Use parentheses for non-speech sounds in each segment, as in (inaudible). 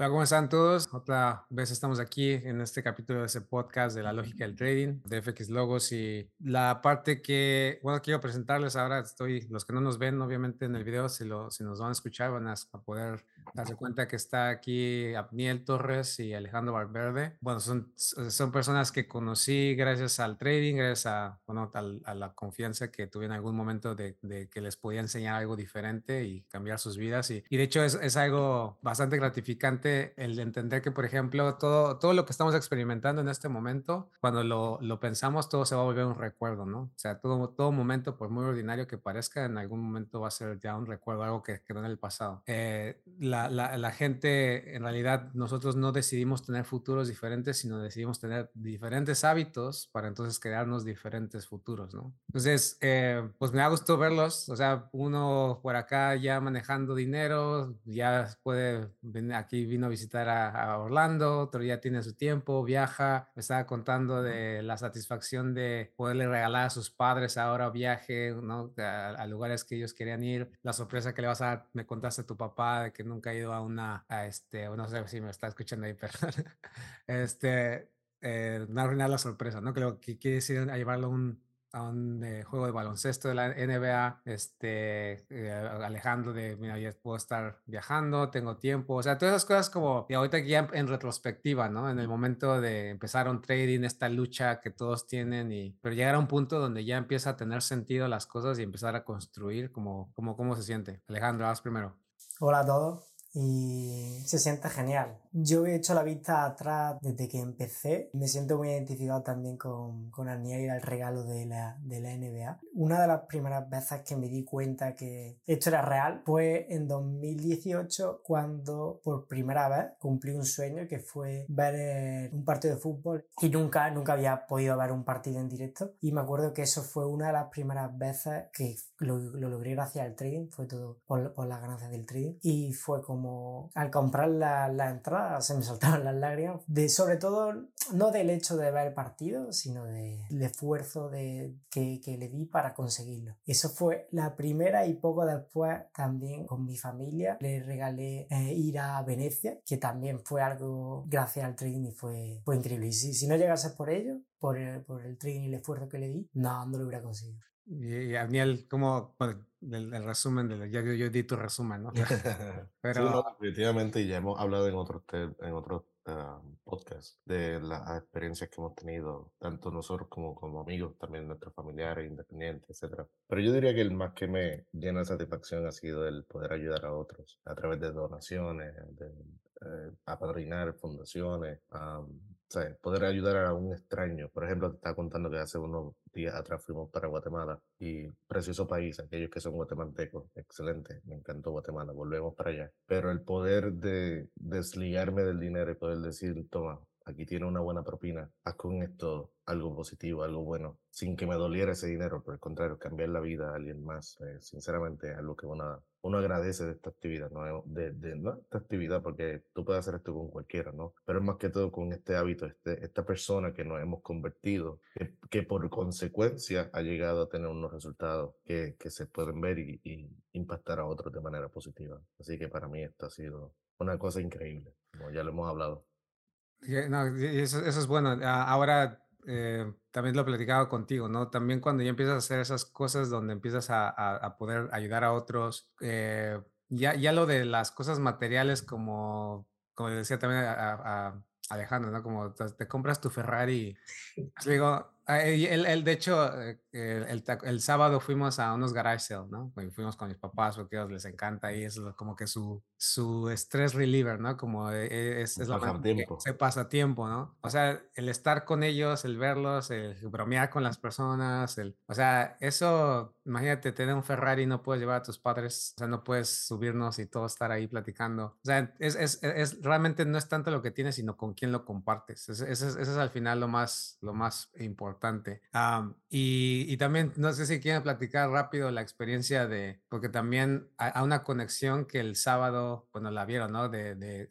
Hola, ¿cómo están todos? Otra vez estamos aquí en este capítulo de ese podcast de la lógica del trading de FX Logos y la parte que, bueno, quiero presentarles ahora, estoy, los que no nos ven obviamente en el video, si, lo, si nos van a escuchar van a, poder darse cuenta que está aquí Abniel Torres y Alejandro Valverde. Bueno, son, son personas que conocí gracias al trading, gracias a, bueno, a, la confianza que tuve en algún momento de, de, que les podía enseñar algo diferente y cambiar sus vidas y, y de hecho es, es algo bastante gratificante el entender que, por ejemplo, todo, todo lo que estamos experimentando en este momento, cuando lo, lo pensamos, todo se va a volver un recuerdo, ¿no? O sea, todo, todo momento, por muy ordinario que parezca, en algún momento va a ser ya un recuerdo, algo que quedó en el pasado. Eh, la, la, la gente, en realidad, nosotros no decidimos tener futuros diferentes, sino decidimos tener diferentes hábitos para entonces crearnos diferentes futuros, ¿no? Entonces, eh, pues me ha gustado verlos, o sea, uno por acá ya manejando dinero, ya puede aquí vino a visitar a, Orlando, otro ya tiene su tiempo, viaja, me estaba contando de la satisfacción de poderle regalar a sus padres ahora viaje, ¿no? A, lugares que ellos querían ir, la sorpresa que le vas a dar, me contaste a tu papá de que nunca ha ido a una, a este, no sé si me está escuchando ahí, (laughs) pero este, eh, no arruinar la sorpresa, ¿no? Creo que quiere decir a llevarlo a un, a un eh, juego de baloncesto de la NBA, este, eh, Alejandro de, mira, ya puedo estar viajando, tengo tiempo, o sea, todas esas cosas como, y ahorita ya en retrospectiva, ¿no? En el momento de empezar un trading, esta lucha que todos tienen, y, pero llegar a un punto donde ya empieza a tener sentido las cosas y empezar a construir, como, como ¿cómo se siente? Alejandro, vas primero. Hola a todos y se siente genial. Yo he hecho la vista atrás desde que empecé. Me siento muy identificado también con, con Arnia y el regalo de la, de la NBA. Una de las primeras veces que me di cuenta que esto era real fue en 2018 cuando por primera vez cumplí un sueño que fue ver un partido de fútbol y nunca, nunca había podido ver un partido en directo. Y me acuerdo que eso fue una de las primeras veces que lo, lo logré gracias al trading. Fue todo por, por las ganancias del trading. Y fue como al comprar la, la entrada (laughs) se me soltaron las lágrimas, de, sobre todo no del hecho de ver el partido, sino del esfuerzo de, que, le di para conseguirlo. Eso fue la primera y poco después también con mi familia le regalé eh, ir a Venecia, que también fue algo gracias al trading y fue, fue increíble. Y si, no llegase por ello, por el, por el trading y el esfuerzo que le di, no, no lo hubiera conseguido. Y, Daniel, como el, resumen, de, ya yo, di tu resumen, ¿no? (laughs) (laughs) Pero... definitivamente, ya hemos hablado en otros, en otros uh, podcasts de las experiencias que hemos tenido, tanto nosotros como, como amigos, también nuestros familiares, independientes, etc. Pero yo diría que el más que me llena de satisfacción ha sido el poder ayudar a otros a través de donaciones, de eh, apadrinar fundaciones, poder ayudar a un extraño. Por ejemplo, te estaba contando que hace unos días atrás fuimos para Guatemala y precioso país, aquellos que son guatemaltecos, excelente, me encantó Guatemala, volvemos para allá. Pero el poder de desligarme del dinero y poder decir, toma, aquí tiene una buena propina, haz con esto algo positivo, algo bueno, sin que me doliera ese dinero, por el contrario, cambiar la vida a alguien más, eh, sinceramente, algo que uno, uno agradece de esta actividad, ¿no? De, de, ¿no? esta actividad, porque tú puedes hacer esto con cualquiera, ¿no? Pero es más que todo con este hábito, este, esta persona que nos hemos convertido, que, que por consecuencia ha llegado a tener unos resultados que, que se pueden ver y, y impactar a otros de manera positiva. Así que para mí esto ha sido una cosa increíble, como ya lo hemos hablado. No, eso, eso, es bueno. Ahora eh, también lo he platicado contigo, ¿no? También cuando ya empiezas a hacer esas cosas donde empiezas a, a, poder ayudar a otros, eh, ya, ya lo de las cosas materiales como, como decía también a, a Alejandro, ¿no? Como te, compras tu Ferrari. (laughs) Digo, el, el, de hecho, eh, el, el, sábado fuimos a unos garage sale, ¿no? Fuimos con mis papás porque a ellos les encanta y es como que su, su stress reliever, ¿no? Como e, e, es, es la tiempo. se pasa tiempo, ¿no? O sea, el estar con ellos, el verlos, el bromear con las personas, el, o sea, eso, imagínate, tener un Ferrari no puedes llevar a tus padres, o sea, no puedes subirnos y todo estar ahí platicando. O sea, es, es, es realmente no es tanto lo que tienes, sino con quién lo compartes. Eso es, es al final lo más, lo más importante y, y, también, no sé si quieren platicar rápido la experiencia de, porque también a, una conexión que el sábado, bueno, la vieron, ¿no? De, de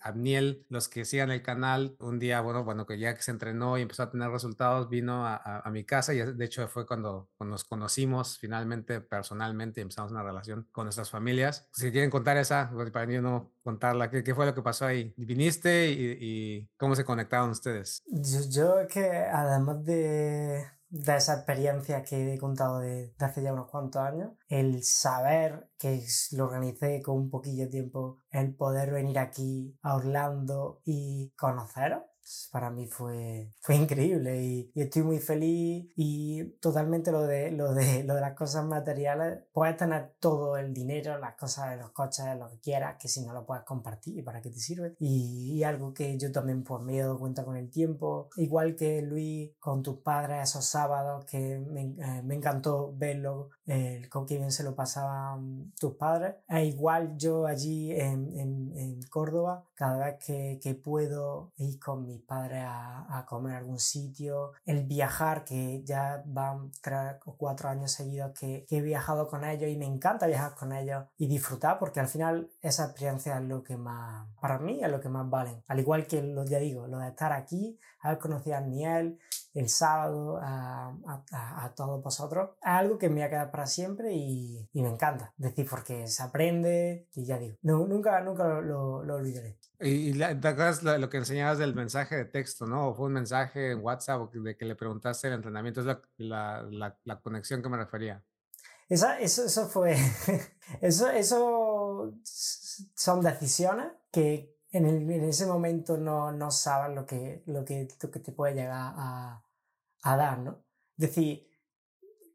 los que sigan el canal, un día, bueno, bueno, que ya que se entrenó y empezó a tener resultados, vino a, mi casa y de hecho fue cuando, nos conocimos finalmente personalmente y empezamos una relación con nuestras familias. Si quieren contar esa, pues para mí no, contarla. ¿Qué, qué fue lo que pasó ahí? ¿Viniste y, cómo se conectaron ustedes? Yo, yo que además de, de esa experiencia que he contado de, hace ya unos cuantos años, el saber que lo organicé con un poquillo de tiempo, el poder venir aquí a Orlando y conoceros, para mí fue, fue increíble y, y, estoy muy feliz y totalmente lo de, lo, de, lo de las cosas materiales, puedes tener todo el dinero, las cosas de los coches, lo que quieras, que si no lo puedes compartir, ¿para qué te sirve? Y, y algo que yo también pues, me he dado cuenta con el tiempo, igual que Luis con tus padres esos sábados que me, eh, me encantó verlo, eh, con qué bien se lo pasaban tus padres, e igual yo allí en, en, en Córdoba, cada vez que, que puedo ir con mi padres a, a, comer a algún sitio, el viajar, que ya van tres o cuatro años seguidos que, que, he viajado con ellos y me encanta viajar con ellos y disfrutar porque al final esa experiencia es lo que más, para mí es lo que más vale. Al igual que lo ya digo, lo de estar aquí, haber conocido a Niel el sábado, a, a, a, todos vosotros, es algo que me va a quedar para siempre y, y me encanta. Decir, porque se aprende y ya digo, no, nunca, nunca lo, lo, lo olvidaré. Y, y te acuerdas lo, lo, que enseñabas del mensaje de texto, ¿no? ¿O fue un mensaje en WhatsApp de que le preguntaste el entrenamiento? Es la, la, la, la conexión que me refería. Esa, eso, eso fue. (laughs) eso, eso son decisiones que en, el, en ese momento no, no sabes lo que, lo, que, lo que te puede llegar a, a dar, ¿no? Es decir,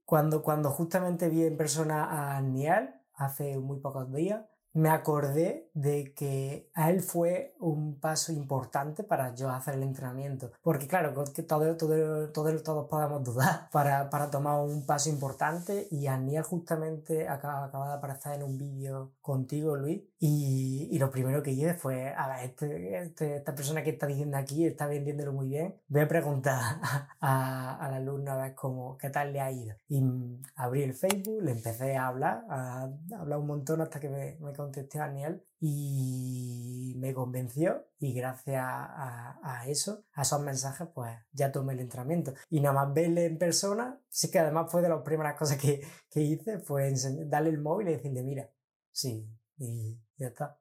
cuando, cuando justamente vi en persona a Niel hace muy pocos días, me acordé de que a él fue un paso importante para yo hacer el entrenamiento. Porque claro, que todo, todo, todo, todos podemos dudar (laughs) para, para tomar un paso importante y Aniel justamente acaba, acaba de aparecer en un vídeo contigo, Luis, y, y, lo primero que hice fue, a ver, este, este, esta persona que está diciendo aquí está vendiéndolo muy bien, voy a preguntar (laughs) a, al alumno a ver cómo, qué tal le ha ido. Y abrí el Facebook, le empecé a hablar, a, a hablar un montón hasta que me, me contesté a Daniel y me convenció y gracias a, a, eso, a esos mensajes, pues ya tomé el entrenamiento. Y nada más verle en persona, sí que además fue de las primeras cosas que, que hice, fue darle el móvil y decirle, mira, sí, y ya está.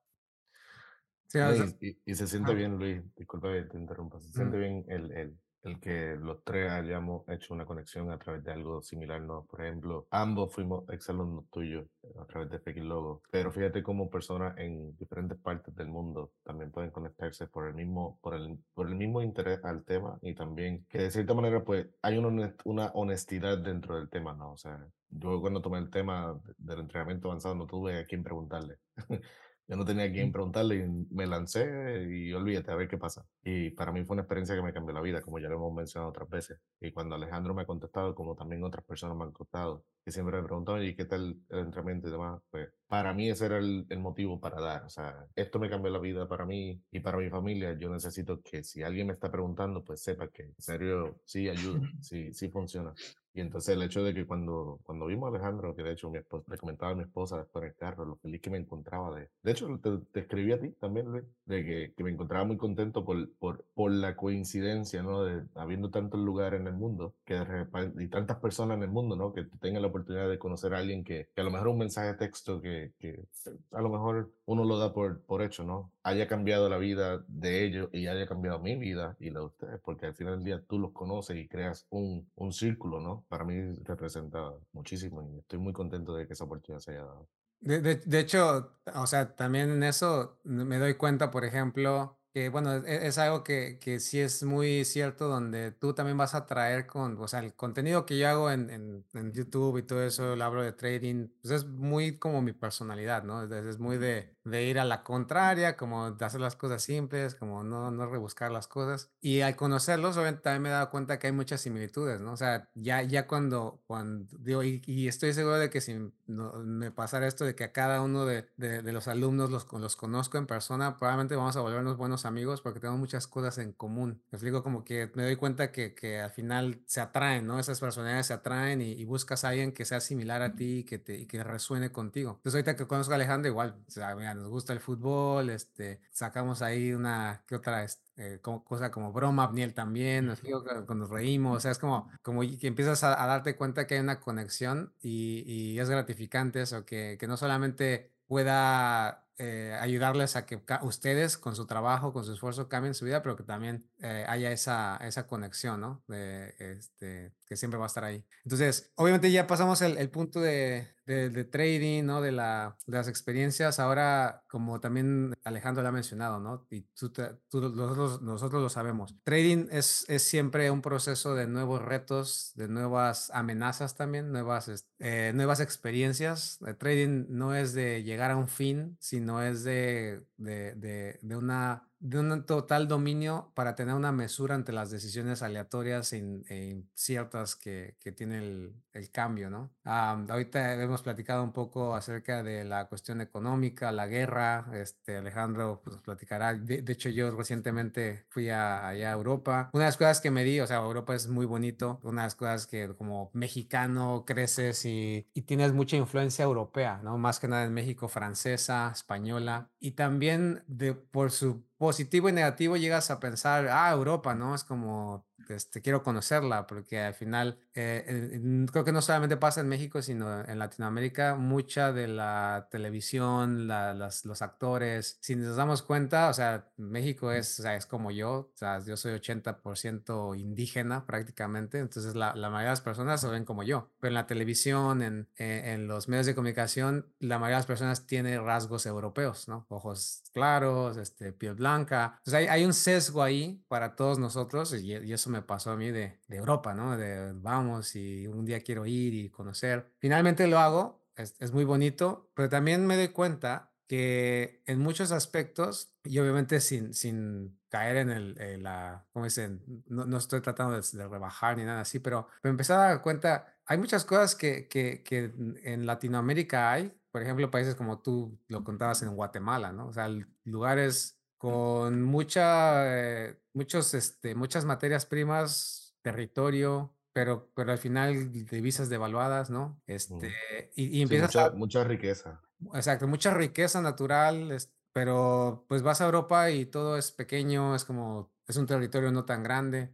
Sí, y, y, y, se siente ah. bien, Luis, disculpa que te interrumpa, se siente mm. bien el, el, el que los tres hayamos hecho una conexión a través de algo similar, ¿no? Por ejemplo, ambos fuimos exalumnos tuyos a través de FX Logo, pero fíjate cómo personas en diferentes partes del mundo también pueden conectarse por el mismo, por el, por el mismo interés al tema y también que de cierta manera pues hay una, una honestidad dentro del tema, ¿no? O sea, yo cuando tomé el tema del entrenamiento avanzado no tuve a quién preguntarle. (laughs) Yo no tenía a quién preguntarle y me lancé y olvídate a ver qué pasa. Y para mí fue una experiencia que me cambió la vida, como ya lo hemos mencionado otras veces. Y cuando Alejandro me ha contestado, como también otras personas me han contestado, que siempre me preguntaban, ¿y qué tal el entrenamiento y demás? Pues para mí ese era el, el, motivo para dar. O sea, esto me cambió la vida para mí y para mi familia. Yo necesito que si alguien me está preguntando, pues sepa que en serio sí ayuda, (laughs) sí, sí funciona. Y entonces el hecho de que cuando, cuando vimos a Alejandro, que de hecho mi esposa, le comentaba a mi esposa después en el carro, lo feliz que me encontraba de... De hecho, te, escribí a ti también, Luis, de que, que, me encontraba muy contento por, por, por la coincidencia, ¿no? De habiendo tantos lugares en el mundo, que de y tantas personas en el mundo, ¿no? Que tengan la oportunidad de conocer a alguien que, que a lo mejor un mensaje de texto que, que a lo mejor uno lo da por, por hecho, ¿no? Haya cambiado la vida de ellos y haya cambiado mi vida y la de ustedes, porque al final del día tú los conoces y creas un, un círculo, ¿no? Para mí representa muchísimo y estoy muy contento de que esa oportunidad se haya dado. De, de, de hecho, o sea, también en eso me doy cuenta, por ejemplo, que bueno, es, es, algo que, que sí es muy cierto, donde tú también vas a traer con, o sea, el contenido que yo hago en, en, en YouTube y todo eso, lo hablo de trading, pues es muy como mi personalidad, ¿no? Es, es muy de, de, ir a la contraria, como de hacer las cosas simples, como no, no rebuscar las cosas. Y al conocerlos, obviamente también me he dado cuenta que hay muchas similitudes, ¿no? O sea, ya, ya cuando, cuando digo, y, y estoy seguro de que si no, me pasara esto de que a cada uno de, de, de los alumnos los, los conozco en persona, probablemente vamos a volvernos buenos amigos porque tenemos muchas cosas en común. Me explico como que me doy cuenta que, que al final se atraen, ¿no? Esas personalidades se atraen y, y, buscas a alguien que sea similar a ti y que, te, y que resuene contigo. Entonces ahorita que conozco a Alejandro, igual, o sea, mira, nos gusta el fútbol, este, sacamos ahí una, ¿qué otra? Eh, como, cosa como broma, Abniel también, nos, nos reímos, o sea, es como, como que empiezas a, a darte cuenta que hay una conexión y, y es gratificante eso, que, que no solamente pueda eh, ayudarles a que ustedes con su trabajo, con su esfuerzo cambien su vida, pero que también eh, haya esa, esa conexión, ¿no? De, este, que siempre va a estar ahí. Entonces, obviamente ya pasamos el, el punto de, de, trading, ¿no? De, la, de las experiencias. Ahora, como también Alejandro le ha mencionado, ¿no? Y tú, tú nosotros, nosotros, lo sabemos. Trading es, es siempre un proceso de nuevos retos, de nuevas amenazas también, nuevas, eh, nuevas experiencias. El trading no es de llegar a un fin, sino es de, de, de, de una de un total dominio para tener una mesura ante las decisiones aleatorias e, inciertas que, que tiene el, el, cambio, ¿no? ahorita hemos platicado un poco acerca de la cuestión económica, la guerra, este, Alejandro pues, platicará, de, hecho yo recientemente fui a, allá a Europa, una de las cosas que me di, o sea, Europa es muy bonito, una de las cosas que como mexicano creces y, y tienes mucha influencia europea, ¿no? Más que nada en México, francesa, española, y también de, por su positivo y negativo llegas a pensar, ah, Europa, ¿no? Es como este, quiero conocerla, porque al final eh, creo que no solamente pasa en México, sino en Latinoamérica, mucha de la televisión, las, los actores, si nos damos cuenta, o sea, México es, o sea, es como yo, o sea, yo soy 80% indígena prácticamente, entonces la, la, mayoría de las personas se ven como yo, pero en la televisión, en, eh, en, los medios de comunicación, la mayoría de las personas tiene rasgos europeos, ¿no? Ojos claros, este, piel blanca, entonces hay, hay un sesgo ahí para todos nosotros y, y eso me pasó a mí de, Europa, ¿no? De vamos y un día quiero ir y conocer. Finalmente lo hago, es, muy bonito, pero también me doy cuenta que en muchos aspectos, y obviamente sin, sin caer en, el, en la, ¿cómo dicen? No, no estoy tratando de, de, rebajar ni nada así, pero me empecé a dar cuenta, hay muchas cosas que, que, que en Latinoamérica hay, por ejemplo, países como tú lo contabas en Guatemala, ¿no? O sea, lugares con mucha, eh, muchos, este, muchas materias primas, territorio, pero, pero al final divisas devaluadas, ¿no? Este, y, y, empiezas mucha, a, mucha riqueza. Exacto, mucha riqueza natural, pero pues vas a Europa y todo es pequeño, es como, es un territorio no tan grande.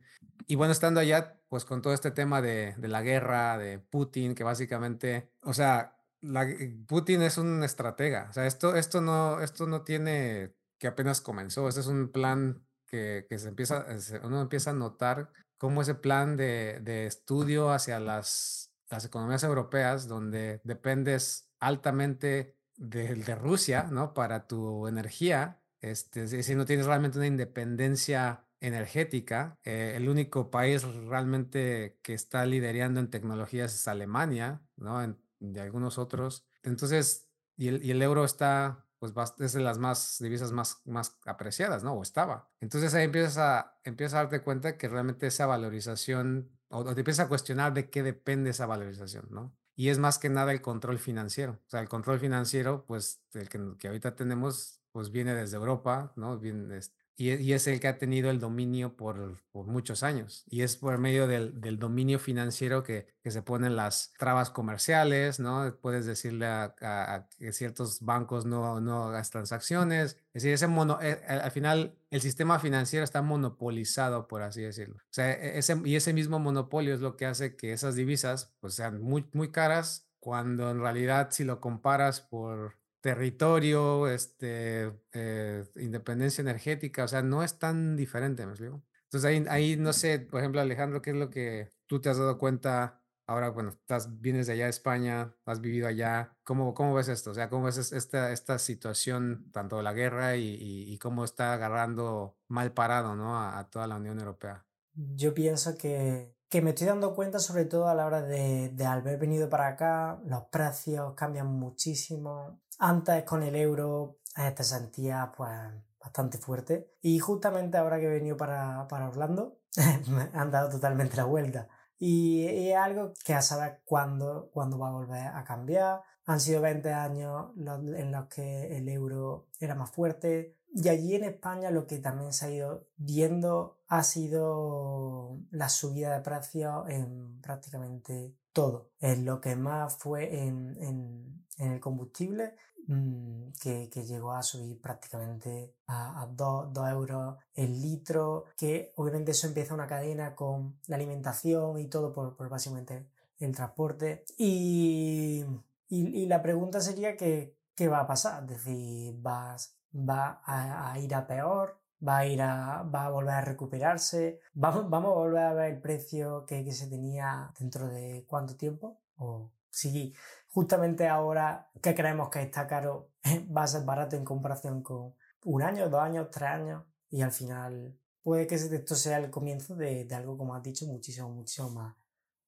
Y bueno, estando allá, pues con todo este tema de, de la guerra, de Putin, que básicamente, o sea, la, Putin es un estratega, o sea, esto, esto, no, esto no tiene que apenas comenzó. Ese es un plan que, que se empieza, uno empieza a notar cómo ese plan de, de estudio hacia las, las, economías europeas, donde dependes altamente de, de, Rusia, ¿no? Para tu energía, este, si no tienes realmente una independencia energética, eh, el único país realmente que está liderando en tecnologías es Alemania, ¿no? De algunos otros. Entonces, y el, y el euro está pues es de las más divisas más, más apreciadas, ¿no? O estaba. Entonces ahí empiezas a, empiezas a darte cuenta que realmente esa valorización, o, te empiezas a cuestionar de qué depende esa valorización, ¿no? Y es más que nada el control financiero. O sea, el control financiero, pues el que, que ahorita tenemos, pues viene desde Europa, ¿no? Viene, y, es el que ha tenido el dominio por, muchos años. Y es por medio del, dominio financiero que, se ponen las trabas comerciales, ¿no? Puedes decirle a, ciertos bancos no, no hagas transacciones. Es decir, ese mono, eh, al final el sistema financiero está monopolizado, por así decirlo. E, y ese mismo monopolio es lo que hace que esas divisas pues, sean muy, muy caras cuando en realidad si lo comparas por territorio, este, eh, independencia energética, o sea, no es tan diferente, ¿me explico? Entonces ahí, ahí, no sé, por ejemplo, Alejandro, ¿qué es lo que tú te has dado cuenta? Ahora, bueno, estás, vienes de allá de España, has vivido allá. ¿Cómo, cómo ves esto? O sea, ¿cómo ves esta, esta situación, tanto de la guerra y, y, y cómo está agarrando mal parado ¿no? a, a toda la Unión Europea? Yo pienso que que me estoy dando cuenta sobre todo a la hora de, de, haber venido para acá, los precios cambian muchísimo. Antes con el euro eh, te sentías pues bastante fuerte y justamente ahora que he venido para, para Orlando (laughs) han dado totalmente la vuelta. Y es algo que a saber cuándo, cuándo va a volver a cambiar. Han sido 20 años en los que el euro era más fuerte, y allí en España lo que también se ha ido viendo ha sido la subida de precios en prácticamente todo. En lo que más fue en, en, el combustible, mmm, que, que, llegó a subir prácticamente a, a 2, euros el litro, que obviamente eso empieza una cadena con la alimentación y todo por, por básicamente el transporte. Y, y, y la pregunta sería que qué va a pasar. Es decir, vas, va a, ir a peor, va a ir a, va a volver a recuperarse, vamos, vamos a volver a ver el precio que, que se tenía dentro de cuánto tiempo, o si justamente ahora que creemos que está caro (laughs) va a ser barato en comparación con un año, dos años, tres años, y al final puede que esto sea el comienzo de, de algo, como has dicho, muchísimo, muchísimo más,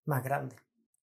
más grande.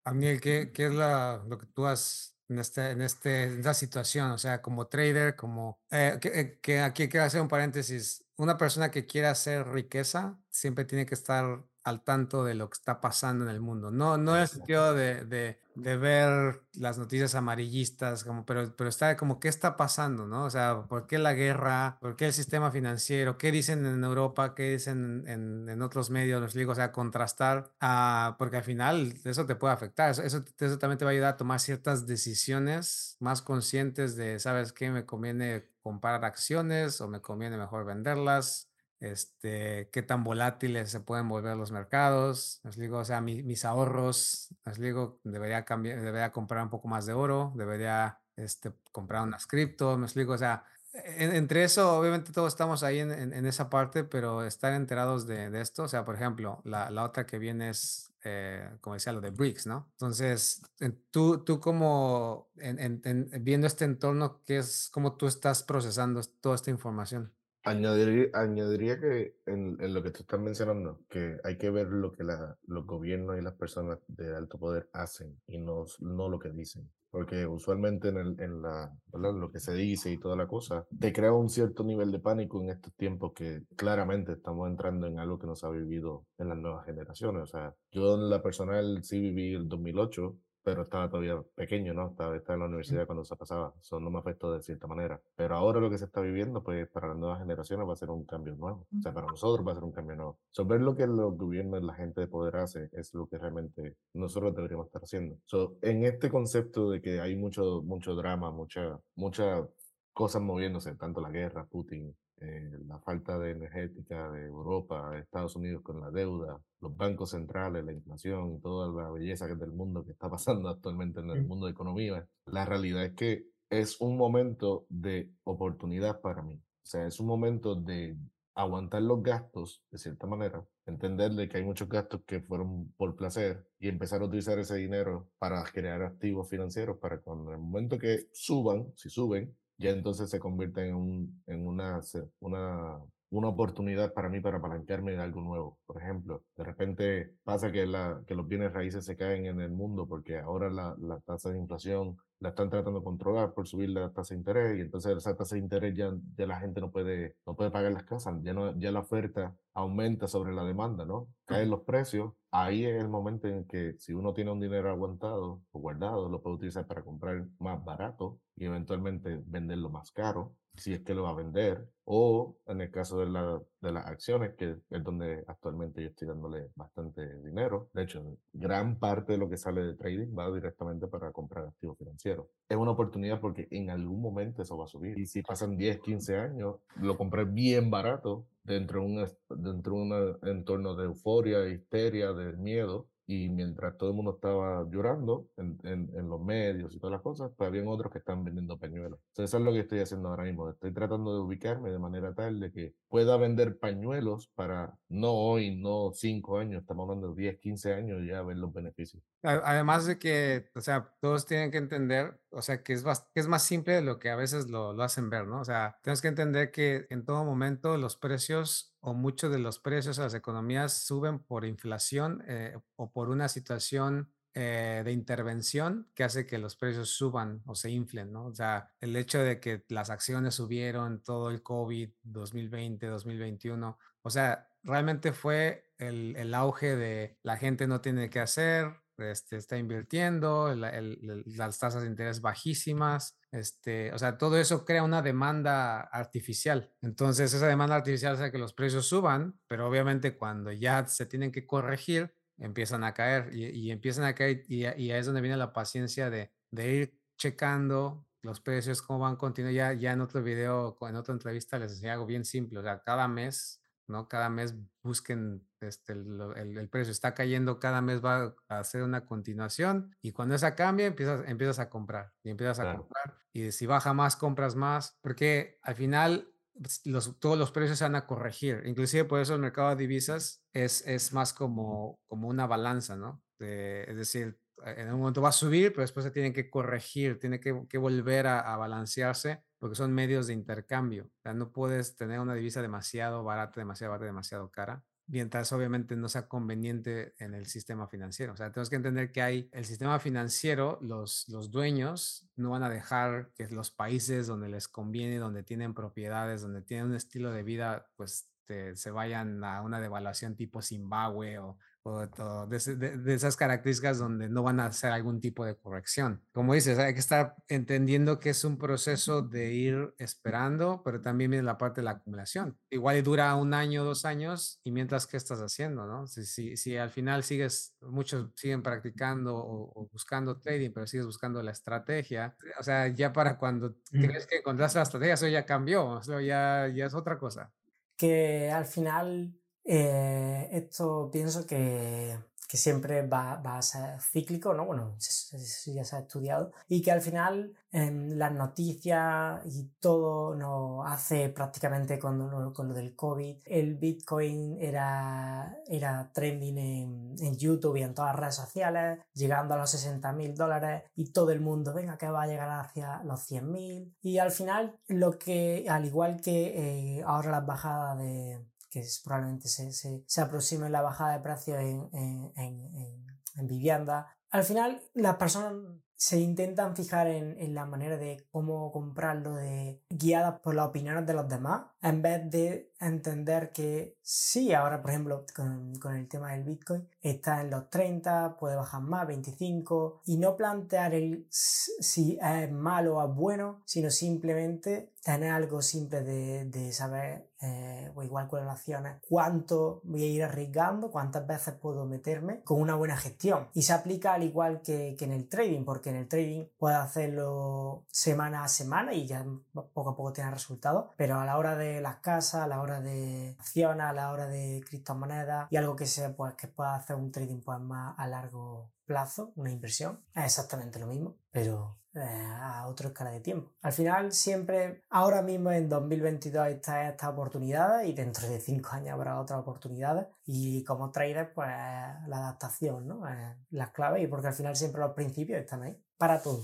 Amiel, ¿qué, qué es lo que tú has en, este, en, este, en esta situación? O sea, como trader, como... Eh, que, eh, que, aquí quiero hacer un paréntesis. Una persona que quiera hacer riqueza siempre tiene que estar al tanto de lo que está pasando en el mundo. No, no en el sentido de, de, de, ver las noticias amarillistas, como, pero, pero está como qué está pasando, ¿no? O sea, ¿por qué la guerra? ¿Por qué el sistema financiero? ¿Qué dicen en Europa? ¿Qué dicen en, en otros medios? Los digo, o sea, contrastar, uh, porque al final eso te puede afectar. Eso, eso, eso también te va a ayudar a tomar ciertas decisiones más conscientes de, ¿sabes qué? Me conviene comprar acciones o me conviene mejor venderlas este, qué tan volátiles se pueden volver los mercados. Les digo, o sea, mis ahorros, les digo, debería cambiar, debería comprar un poco más de oro, debería este, comprar unas cripto, me explico, o sea, entre eso, obviamente todos estamos ahí en, en, esa parte, pero estar enterados de, de, esto, o sea, por ejemplo, la, la otra que viene es, eh, como decía, lo de BRICS, ¿no? Entonces, tú, tú como en, viendo este entorno, ¿qué es, cómo tú estás procesando toda esta información? Añadiría, añadiría que en, en, lo que tú estás mencionando, que hay que ver lo que la, los gobiernos y las personas de alto poder hacen y no, no lo que dicen. Porque usualmente en, el, en la, lo que se dice y toda la cosa, te crea un cierto nivel de pánico en estos tiempos que claramente estamos entrando en algo que no se ha vivido en las nuevas generaciones. O sea, yo en la personal sí viví el 2008 pero estaba todavía pequeño, ¿no? Estaba, estaba en la universidad cuando se pasaba, eso no me afectó de cierta manera. Pero ahora lo que se está viviendo, pues para las nuevas generaciones va a ser un cambio nuevo. O sea, para nosotros va a ser un cambio nuevo. So, ver lo que los gobiernos, la gente de poder hace, es lo que realmente nosotros deberíamos estar haciendo. So, en este concepto de que hay mucho, mucho drama, mucha, mucha cosas moviéndose, tanto la guerra, Putin, eh, la falta de energética de Europa, Estados Unidos con la deuda, los bancos centrales, la inflación y toda la belleza que es del mundo que está pasando (laughs) actualmente en el mundo de economía, la realidad es que es un momento de oportunidad para mí. O sea, es un momento de aguantar los gastos, de cierta manera, entenderle que hay muchos gastos que fueron por placer y empezar a utilizar ese dinero para crear activos financieros para cuando en el momento que suban, si suben, ya entonces se convierte en, un, en una, una, una oportunidad para mí para apalancarme en algo nuevo. Por ejemplo, de repente pasa que, la, que los bienes raíces se caen en el mundo porque ahora la, la tasa de inflación la están tratando de controlar por subir la tasa de interés y entonces esa tasa de interés ya, ya la gente no puede, no puede pagar las casas, ya, no, ya la oferta aumenta sobre la demanda, ¿no? Caen los precios, ahí es el momento en que si uno tiene un dinero aguantado o guardado, lo puede utilizar para comprar más barato y eventualmente venderlo más caro si es que lo va a vender, o en el caso de, la, de las acciones, que es donde actualmente yo estoy dándole bastante dinero. De hecho, gran parte de lo que sale de trading va directamente para comprar activos financieros. Es una oportunidad porque en algún momento eso va a subir. Y si pasan 10, 15 años, lo compré bien barato dentro de un, dentro de un entorno de euforia, histeria, de miedo, y mientras todo el mundo estaba llorando en, en, los medios y todas las cosas, pues habían otros que están vendiendo pañuelos. Entonces eso es lo que estoy haciendo ahora mismo. Estoy tratando de ubicarme de manera tal de que pueda vender pañuelos para no hoy, no cinco años, estamos hablando de 10, 15 años ya ver los beneficios. Además de que, o sea, todos tienen que entender, o sea, que es, que es más simple de lo que a veces lo, lo hacen ver, ¿no? O sea, tienes que entender que en todo momento los precios o muchos de los precios de las economías suben por inflación eh, o por una situación eh, de intervención que hace que los precios suban o se inflen, ¿no? O sea, el hecho de que las acciones subieron todo el COVID 2020, 2021, o sea, realmente fue el, el auge de la gente no tiene qué hacer, este, está invirtiendo, las tasas de interés bajísimas, este, o sea, todo eso crea una demanda artificial. Entonces, esa demanda artificial hace que los precios suban, pero obviamente cuando ya se tienen que corregir, empiezan a caer y, empiezan a caer y, ahí es donde viene la paciencia de, de ir checando los precios, cómo van continuando. Ya, ya en otro video, en otra entrevista les enseñé algo bien simple, o sea, cada mes ¿no? Cada mes busquen este, el, precio está cayendo, cada mes va a hacer una continuación y cuando esa cambia empiezas, empiezas a comprar y empiezas a comprar y si baja más, compras más, porque al final pues, los, todos los precios se van a corregir. Inclusive por eso el mercado de divisas es, es más como, como una balanza, ¿no? es decir, en un momento va a subir, pero después se tiene que corregir, tiene que, que volver a, a, balancearse porque son medios de intercambio. O sea, no puedes tener una divisa demasiado barata, demasiado barata, demasiado cara mientras obviamente no sea conveniente en el sistema financiero. O sea, tenemos que entender que hay el sistema financiero, los, los dueños no van a dejar que los países donde les conviene, donde tienen propiedades, donde tienen un estilo de vida, pues se vayan a una devaluación tipo Zimbabue o o de, esas características donde no van a hacer algún tipo de corrección. Como dices, hay que estar entendiendo que es un proceso de ir esperando, pero también viene la parte de la acumulación. Igual dura un año, dos años, y mientras, ¿qué estás haciendo? No? Si, si, si al final sigues, muchos siguen practicando o, buscando trading, pero sigues buscando la estrategia, o sea, ya para cuando mm. crees que encontraste la estrategia, eso ya cambió, eso ya, ya es otra cosa. Que al final eh, esto pienso que, que siempre va, va, a ser cíclico, ¿no? Bueno, ya se ha estudiado. Y que al final en las noticias y todo nos hace prácticamente con, con lo del COVID. El Bitcoin era, era trending en, en, YouTube y en todas las redes sociales, llegando a los 60 mil dólares y todo el mundo, venga, que va a llegar hacia los 100 mil. Y al final, lo que, al igual que eh, ahora las bajadas de que probablemente se, se, se, aproxime la bajada de precios en, en, en, en vivienda. Al final, las personas se intentan fijar en, en, la manera de cómo comprarlo de, guiadas por las opiniones de los demás, en vez de entender que sí, ahora por ejemplo con, con, el tema del Bitcoin está en los 30, puede bajar más, 25, y no plantear el si es malo o es bueno, sino simplemente tener algo simple de, de saber, eh, o igual con las acciones, cuánto voy a ir arriesgando, cuántas veces puedo meterme con una buena gestión. Y se aplica al igual que, que en el trading, porque en el trading puedes hacerlo semana a semana y ya poco a poco tiene resultados, pero a la hora de las casas, a la hora de acciones, a la hora de criptomonedas y algo que sea pues que pueda hacer un trading pues más a largo plazo, una inversión, es exactamente lo mismo, pero eh, a otra escala de tiempo. Al final siempre, ahora mismo en 2022 está esta oportunidad y dentro de cinco años habrá otras oportunidades y como trader pues la adaptación, ¿no? las claves y porque al final siempre los principios están ahí para todo.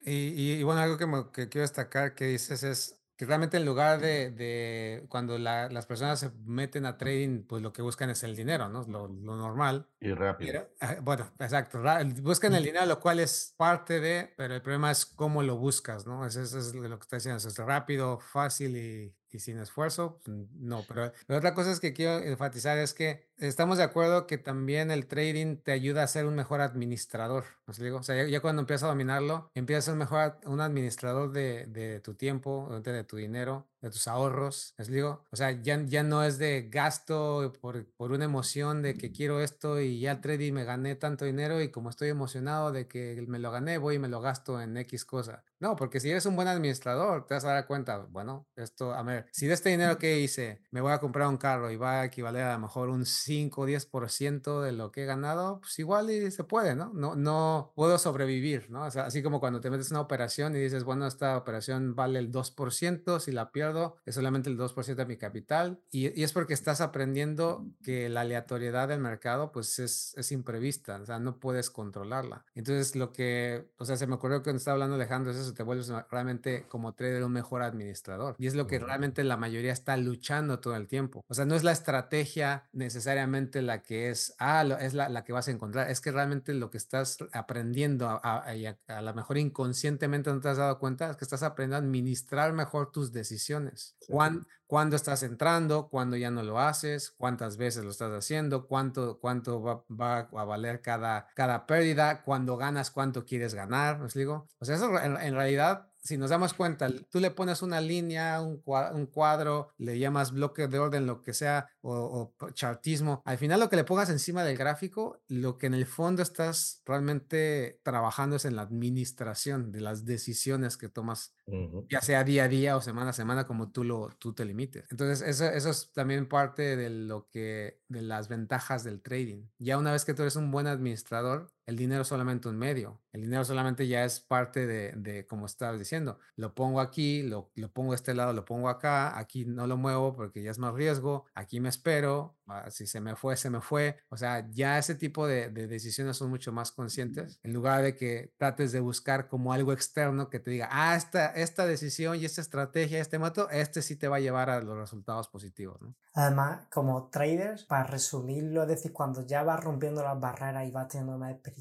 Y, y, bueno, algo que, que, quiero destacar que dices es que realmente en lugar de, de cuando la, las personas se meten a trading, pues lo que buscan es el dinero, ¿no? Lo, lo normal. Y rápido. Ah, bueno, exacto. Buscan el dinero, lo cual es parte de, pero el problema es cómo lo buscas, ¿no? Eso, es lo que está diciendo. Es rápido, fácil y, y sin esfuerzo, pues, no. Pero la otra cosa es que quiero enfatizar es que estamos de acuerdo que también el trading te ayuda a ser un mejor administrador. ¿no digo? O sea, ya, cuando empiezas a dominarlo, empiezas a ser mejor un administrador de, de tu tiempo, de tu dinero, de tus ahorros, digo, o sea, ya, ya no es de gasto por, por una emoción de que quiero esto y ya el trading me gané tanto dinero y como estoy emocionado de que me lo gané, voy y me lo gasto en X cosa. No, porque si eres un buen administrador, te vas a dar cuenta, bueno, esto, a ver, si de este dinero que hice me voy a comprar un carro y va a equivaler a lo mejor un 5 o 10% de lo que he ganado, pues igual y se puede, ¿no? No, no puedo sobrevivir, ¿no? O sea, así como cuando te metes en una operación y dices, bueno, esta operación vale el 2%, si la pierdo es solamente el 2% de mi capital y, y, es porque estás aprendiendo que la aleatoriedad del mercado pues es, es imprevista, o sea, no puedes controlarla. Entonces lo que, o sea, se me ocurrió que estaba hablando Alejandro, es te vuelves realmente como trader un mejor administrador. Y es lo que realmente la mayoría está luchando todo el tiempo. O sea, no es la estrategia necesariamente la que es, ah, es la, la que vas a encontrar, es que realmente lo que estás aprendiendo a, a, a, lo mejor inconscientemente no te has dado cuenta, es que estás aprendiendo a administrar mejor tus decisiones. Cuando, cuándo estás entrando, cuándo ya no lo haces, cuántas veces lo estás haciendo, cuánto, cuánto va, va a valer cada, cada pérdida, cuando ganas, cuánto quieres ganar, ¿os digo? O sea, eso en, en realidad si nos damos cuenta, tú le pones una línea, un cuadro, le llamas bloque de orden, lo que sea, o, o, chartismo, al final lo que le pongas encima del gráfico, lo que en el fondo estás realmente trabajando es en la administración de las decisiones que tomas, uh -huh. ya sea día a día o semana a semana, como tú, lo, tú te limites. Entonces, eso, eso es también parte de lo que, de las ventajas del trading. Ya una vez que tú eres un buen administrador, el dinero es solamente un medio. El dinero solamente ya es parte de, de como estabas diciendo, lo pongo aquí, lo, lo pongo a este lado, lo pongo acá, aquí no lo muevo porque ya es más riesgo, aquí me espero, ah, si se me fue, se me fue. O sea, ya ese tipo de, de decisiones son mucho más conscientes en lugar de que trates de buscar como algo externo que te diga, ah, esta, esta decisión y esta estrategia, este método, este sí te va a llevar a los resultados positivos. ¿no? Además, como traders, para resumirlo, es decir, cuando ya vas rompiendo las barreras y vas teniendo más experiencia,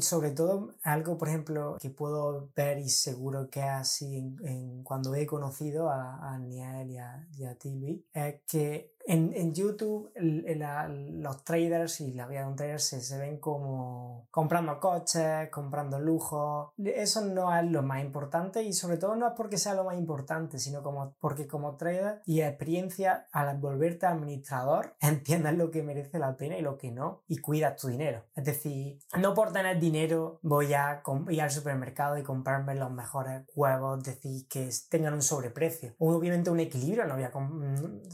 sobre todo algo, por ejemplo, que puedo ver y seguro que así en, cuando he conocido a, a y a, a es que en, en YouTube el, los traders y la vida de un trader se, se, ven como comprando coches, comprando lujos. Eso no es lo más importante y sobre todo no es porque sea lo más importante, sino como porque como trader y experiencia al volverte administrador (laughs) entiendas lo que merece la pena y lo que no y cuidas tu dinero. Es decir, no por tener dinero voy a ir al supermercado y comprarme los mejores huevos, decir, que tengan un sobreprecio. Obviamente un equilibrio, no voy a,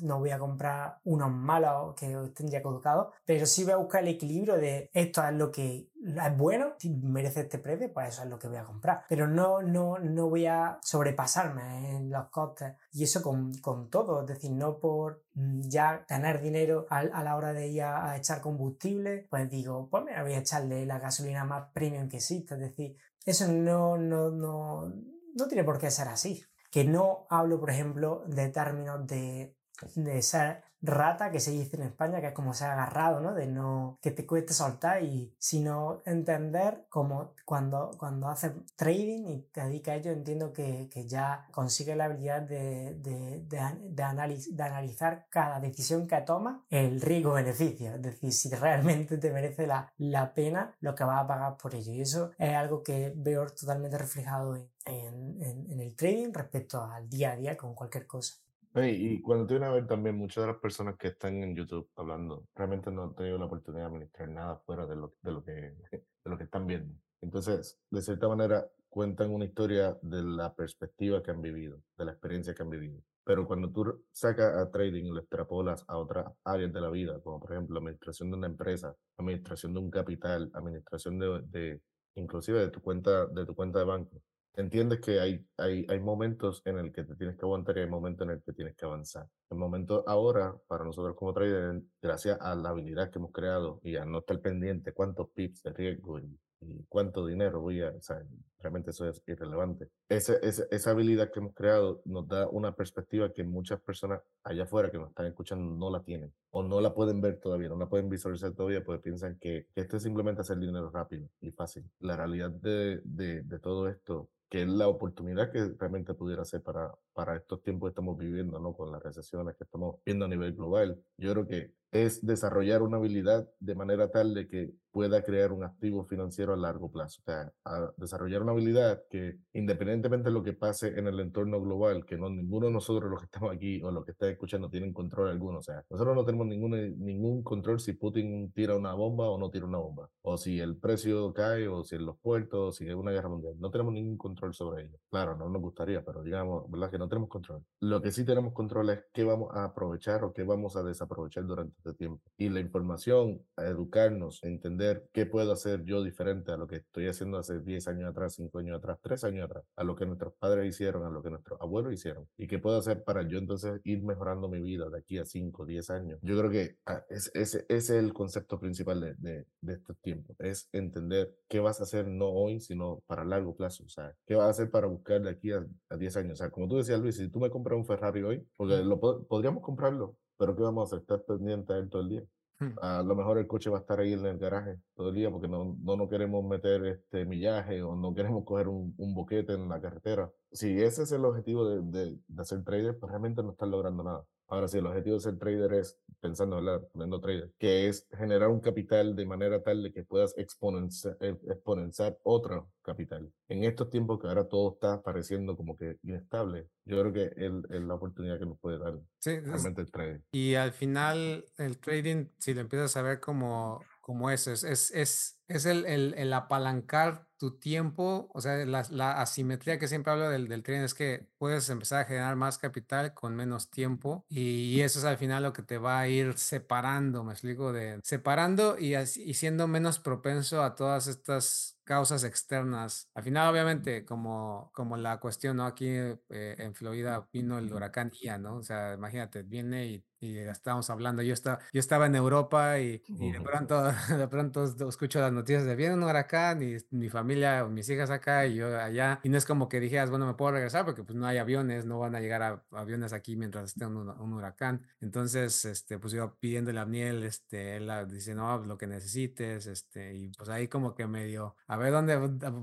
no voy a comprar unos malos que tendría colocado, pero sí voy a buscar el equilibrio de esto es lo que es bueno, si merece este precio, pues eso es lo que voy a comprar. Pero no, no, no voy a sobrepasarme en los costes. Y eso con, con todo, es decir, no por ya tener dinero a, a la hora de ir a, a, echar combustible, pues digo, pues me voy a echarle la gasolina más premium que existe. Es decir, eso no, no, no, no tiene por qué ser así. Que no hablo, por ejemplo, de términos de, de ser rata que se dice en España, que es como se ha agarrado, ¿no? De no, que te cueste soltar y sino entender como cuando, cuando haces trading y te dedicas a ello, entiendo que, que ya consigue la habilidad de, de, de, de, de analizar cada decisión que tomas, el riesgo-beneficio, es decir, si realmente te merece la, la pena lo que vas a pagar por ello. Y eso es algo que veo totalmente reflejado en, en, en el trading respecto al día a día con cualquier cosa. Y cuando te viene a ver también, muchas de las personas que están en YouTube hablando, realmente no han tenido la oportunidad de administrar nada fuera de lo, de lo, que, (laughs) de lo que están viendo. Entonces, de cierta manera, cuentan una historia de la perspectiva que han vivido, de la experiencia que han vivido. Pero cuando tú sacas a trading y lo extrapolas a otras áreas de la vida, como por ejemplo la administración de una empresa, administración de un capital, administración de, de inclusive de tu cuenta, de tu cuenta de banco, entiendes que hay, hay, hay momentos en el que te tienes que aguantar y hay momentos en el que tienes que avanzar. El momento ahora, para nosotros como traders, gracias a la habilidad que hemos creado y a no estar pendiente cuántos pips de riesgo y, y cuánto dinero voy a, o sea, realmente eso es irrelevante. Esa, esa, esa, habilidad que hemos creado nos da una perspectiva que muchas personas allá afuera que nos están escuchando no la tienen o no la pueden ver todavía, no la pueden visualizar todavía porque piensan que, que esto es simplemente hacer dinero rápido y fácil. La realidad de, de, de todo esto que es la oportunidad que realmente pudiera ser para, para estos tiempos que estamos viviendo, ¿no? Con las recesiones que estamos viendo a nivel global. Yo creo que es desarrollar una habilidad de manera tal de que pueda crear un activo financiero a largo plazo. O sea, desarrollar una habilidad que independientemente de lo que pase en el entorno global, que no ninguno de nosotros los que estamos aquí o los que están escuchando tienen control alguno. O sea, nosotros no tenemos ningún, ningún control si Putin tira una bomba o no tira una bomba. O si el precio cae o si en los puertos, o si hay una guerra mundial. No tenemos ningún control sobre ello. Claro, no nos gustaría, pero digamos, ¿verdad? Que no tenemos control. Lo que sí tenemos control es qué vamos a aprovechar o qué vamos a desaprovechar durante este tiempo. Y la información, a educarnos, a entender qué puedo hacer yo diferente a lo que estoy haciendo hace 10 años atrás, 5 años atrás, 3 años atrás, a lo que nuestros padres hicieron, a lo que nuestros abuelos hicieron. Y qué puedo hacer para yo entonces ir mejorando mi vida de aquí a 5, 10 años. Yo creo que ah, ese es, es, es, el concepto principal de, de, de estos tiempos. Es entender qué vas a hacer no hoy, sino para largo plazo. O sea, qué vas a hacer para buscar de aquí a, a 10 años. O sea, como tú decías, Luis, si tú me compras un Ferrari hoy, porque lo, podríamos comprarlo, pero ¿qué vamos a hacer? Estar pendiente de él todo el día. Hmm. A lo mejor el coche va a estar ahí en el garaje todo el día porque no, no, no queremos meter este millaje o no queremos coger un, un, boquete en la carretera. Si ese es el objetivo de, de, de hacer trader, pues realmente no estás logrando nada. Ahora, si el objetivo de ser trader es, pensando, ¿verdad? Poniendo trader, que es generar un capital de manera tal de que puedas exponenciar, eh, exponenciar otro capital. En estos tiempos que ahora todo está pareciendo como que inestable, yo creo que es, es la oportunidad que nos puede dar sí, realmente el trading. Y al final, el trading, si lo empiezas a ver como como eso, es, es, es, es el, el, el, apalancar tu tiempo, o sea, la, la asimetría que siempre hablo del, del, tren es que puedes empezar a generar más capital con menos tiempo y, eso es al final lo que te va a ir separando, me explico, de separando y, y siendo menos propenso a todas estas causas externas. Al final, obviamente, como, como la cuestión, ¿no? Aquí eh, en Florida vino el huracán Ian, ¿no? O sea, imagínate, viene y y estábamos hablando, yo estaba, yo estaba en Europa y, y de pronto, (laughs) de pronto escucho las noticias de viene un huracán y mi familia, mis hijas acá y yo allá, y no es como que dijeras, bueno, me puedo regresar porque pues no hay aviones, no van a llegar a, aviones aquí mientras esté un, un, huracán. Entonces, este, pues yo pidiéndole a Miel, este, él dice, no, lo que necesites, este, y pues ahí como que medio, a ver dónde,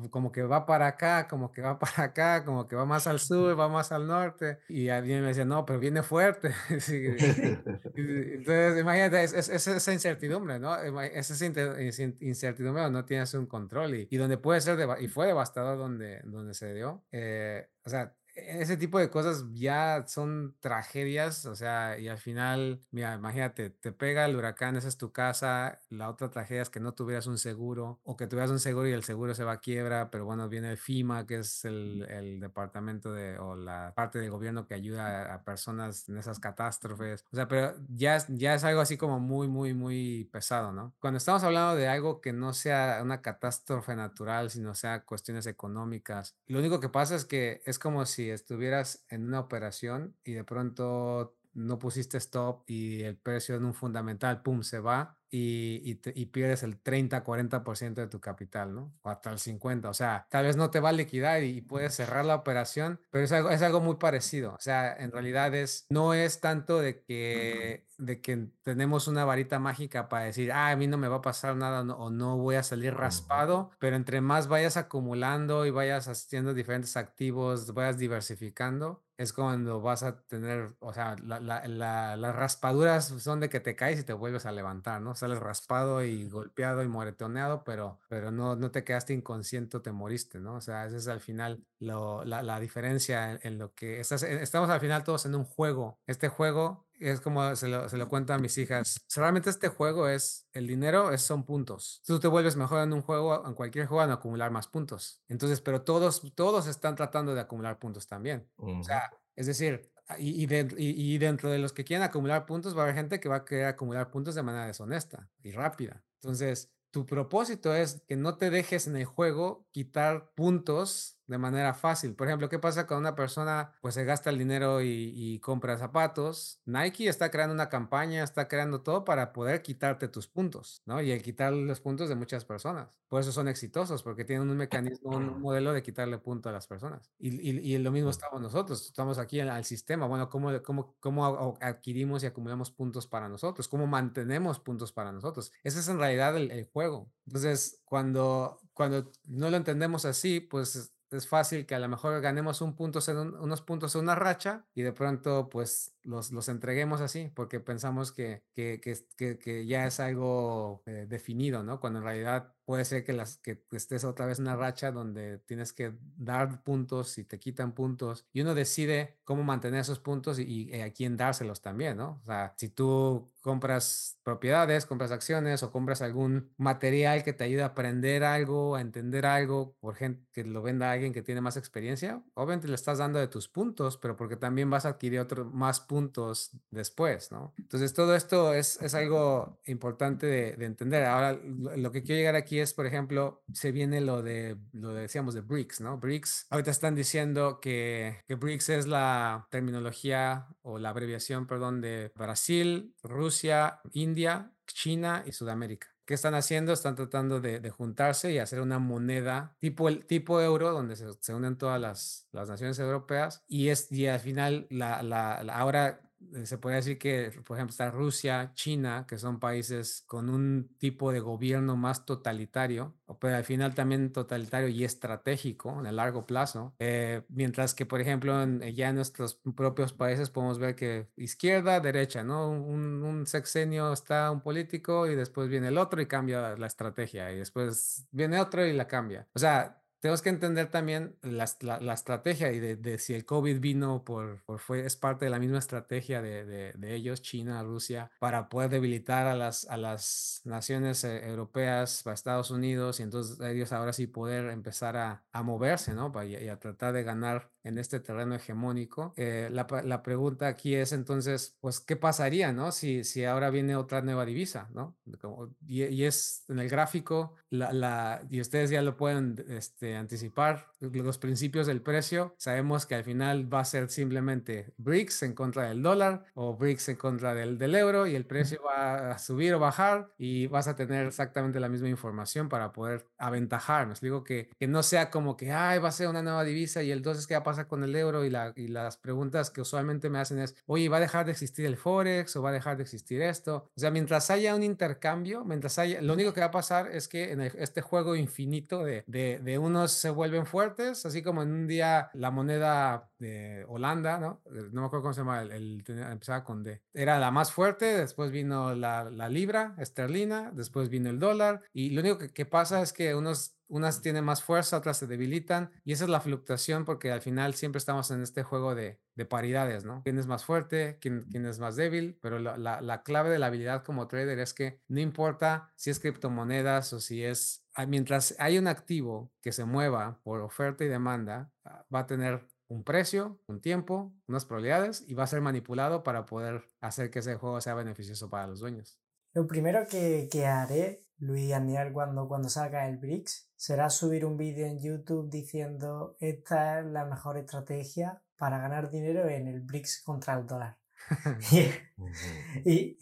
como que va para acá, como que va (laughs) para acá, como que va más al sur, va más al norte, y alguien me decía, no, pero viene fuerte. (laughs) Entonces, imagínate, es, es, esa incertidumbre, ¿no? Esa incertidumbre no tienes un control y, y donde puede ser, y fue devastador donde, donde se dio. Eh, o sea, ese tipo de cosas ya son tragedias, o sea, y al final, mira, imagínate, te pega el huracán, esa es tu casa, la otra tragedia es que no tuvieras un seguro o que tuvieras un seguro y el seguro se va a quiebra, pero bueno, viene el FIMA, que es el, el departamento de, o la parte del gobierno que ayuda a, personas en esas catástrofes, o sea, pero ya, ya es algo así como muy, muy, muy pesado, ¿no? Cuando estamos hablando de algo que no sea una catástrofe natural, sino sea cuestiones económicas, lo único que pasa es que es como si estuvieras en una operación y de pronto no pusiste stop y el precio en un fundamental, pum, se va y, y, pierdes el 30-40% de tu capital, ¿no? O hasta el 50%. O sea, tal vez no te va a liquidar y, puedes cerrar la operación, pero es algo, es algo muy parecido. O sea, en realidad es, no es tanto de que, de que tenemos una varita mágica para decir, ah, a mí no me va a pasar nada o no voy a salir raspado, pero entre más vayas acumulando y vayas haciendo diferentes activos, vayas diversificando, es cuando vas a tener, o sea, la, la, las raspaduras son de que te caes y te vuelves a levantar, ¿no? Sales raspado y golpeado y moretoneado, pero, pero no, no te quedaste inconsciente, te moriste, ¿no? O sea, esa es al final lo, la, la, diferencia en, lo que estás, estamos al final todos en un juego. Este juego es como se lo, se lo cuento a mis hijas. Realmente este juego es, el dinero es, son puntos. Tú te vuelves mejor en un juego, en cualquier juego, en acumular más puntos. Entonces, pero todos, todos están tratando de acumular puntos también. O sea, es decir, y, y, y, dentro de los que quieren acumular puntos, va a haber gente que va a querer acumular puntos de manera deshonesta y rápida. Entonces, tu propósito es que no te dejes en el juego quitar puntos de manera fácil. Por ejemplo, ¿qué pasa cuando una persona pues se gasta el dinero y, compra zapatos? Nike está creando una campaña, está creando todo para poder quitarte tus puntos, ¿no? Y el quitar los puntos de muchas personas. Por eso son exitosos, porque tienen un mecanismo, un modelo de quitarle punto a las personas. Y, lo mismo estamos nosotros, estamos aquí en el sistema. Bueno, ¿cómo, cómo, ¿cómo adquirimos y acumulamos puntos para nosotros? ¿Cómo mantenemos puntos para nosotros? Ese es en realidad el, el juego. Entonces, cuando, cuando no lo entendemos así, pues es fácil que a lo mejor ganemos un punto en unos puntos en una racha y de pronto pues los, los entreguemos así porque pensamos que, que, que, que ya es algo eh, definido, ¿no? Cuando en realidad puede ser que, las, que estés otra vez en una racha donde tienes que dar puntos y te quitan puntos y uno decide cómo mantener esos puntos y, y a quién dárselos también, ¿no? O sea, si tú compras propiedades, compras acciones o compras algún material que te ayude a aprender algo, a entender algo, por gente que lo venda a alguien que tiene más experiencia, obviamente le estás dando de tus puntos, pero porque también vas a adquirir otros más puntos después, ¿no? Entonces todo esto es, es algo importante de, de, entender. Ahora, lo que quiero llegar aquí es, por ejemplo, se viene lo de, lo decíamos de BRICS, ¿no? BRICS, ahorita están diciendo que, que BRICS es la terminología o la abreviación, perdón, de Brasil, Rusia, India, China y Sudamérica. ¿Qué están haciendo? Están tratando de, de, juntarse y hacer una moneda tipo el tipo euro, donde se, se unen todas las, las, naciones europeas. Y, es, y al final, la, la, la ahora se puede decir que, por ejemplo, está Rusia, China, que son países con un tipo de gobierno más totalitario, pero al final también totalitario y estratégico en el largo plazo. Eh, mientras que, por ejemplo, en, eh, ya en nuestros propios países podemos ver que izquierda, derecha, ¿no? Un, un, sexenio está un político y después viene el otro y cambia la estrategia y después viene otro y la cambia. O sea, tenemos que entender también la, la, estrategia y de, si el COVID vino por, por, fue, es parte de la misma estrategia de, de, ellos, China, Rusia, para poder debilitar a las, a las naciones eh, europeas, a Estados Unidos, y entonces ellos ahora sí poder empezar a, a moverse, ¿no? Y, y, a tratar de ganar en este terreno hegemónico. Eh, la, la, pregunta aquí es entonces, pues, ¿qué pasaría, ¿no? Si, si ahora viene otra nueva divisa, ¿no? Como, y, y, es en el gráfico, la, la, y ustedes ya lo pueden este, anticipar, los principios del precio, sabemos que al final va a ser simplemente BRICS en contra del dólar o BRICS en contra del, del euro y el precio va a subir o bajar y vas a tener exactamente la misma información para poder aventajar. Nos digo que, que no sea como que, ay, va a ser una nueva divisa y entonces, ¿qué va a pasar con el euro? Y, la, y las preguntas que usualmente me hacen es, oye, ¿va a dejar de existir el Forex o va a dejar de existir esto? O sea, mientras haya un intercambio, mientras haya, lo único que va a pasar es que en este juego infinito de, de, de se vuelven fuertes, así como en un día la moneda de Holanda, ¿no? Eh, no me acuerdo cómo se llama, empezaba con D. Era la más fuerte, después vino la, libra esterlina, después vino el dólar, y lo único que pasa es que unos unas tienen más fuerza, otras se debilitan y esa es la fluctuación porque al final siempre estamos en este juego de, de paridades, ¿no? ¿Quién es más fuerte? ¿Quién, quién es más débil? Pero la, la, la, clave de la habilidad como trader es que no importa si es criptomonedas o si es, ah, mientras hay un activo que se mueva por oferta y demanda, ah, va a tener un precio, un tiempo, unas probabilidades y va a ser manipulado para poder hacer que ese juego sea beneficioso para los dueños. Lo primero que, que haré, Luis Aniel, cuando, cuando salga el BRICS, será subir un vídeo en YouTube diciendo esta es la mejor estrategia para ganar dinero en el BRICS contra el dólar. (laughs) y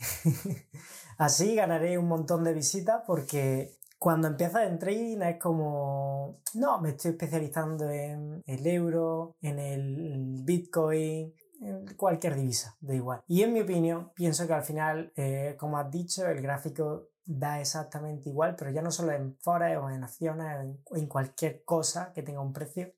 (laughs) así ganaré un montón de visitas porque cuando empiezas en trading es como, no, me estoy especializando en el euro, en el Bitcoin, cualquier divisa, da igual. Y en mi opinión, pienso que al final, eh, como has dicho, el gráfico da exactamente igual, pero ya no solo en forex o en acciones en cualquier cosa que tenga un precio,